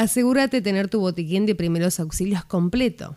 asegúrate de tener tu botiquín de primeros auxilios completo.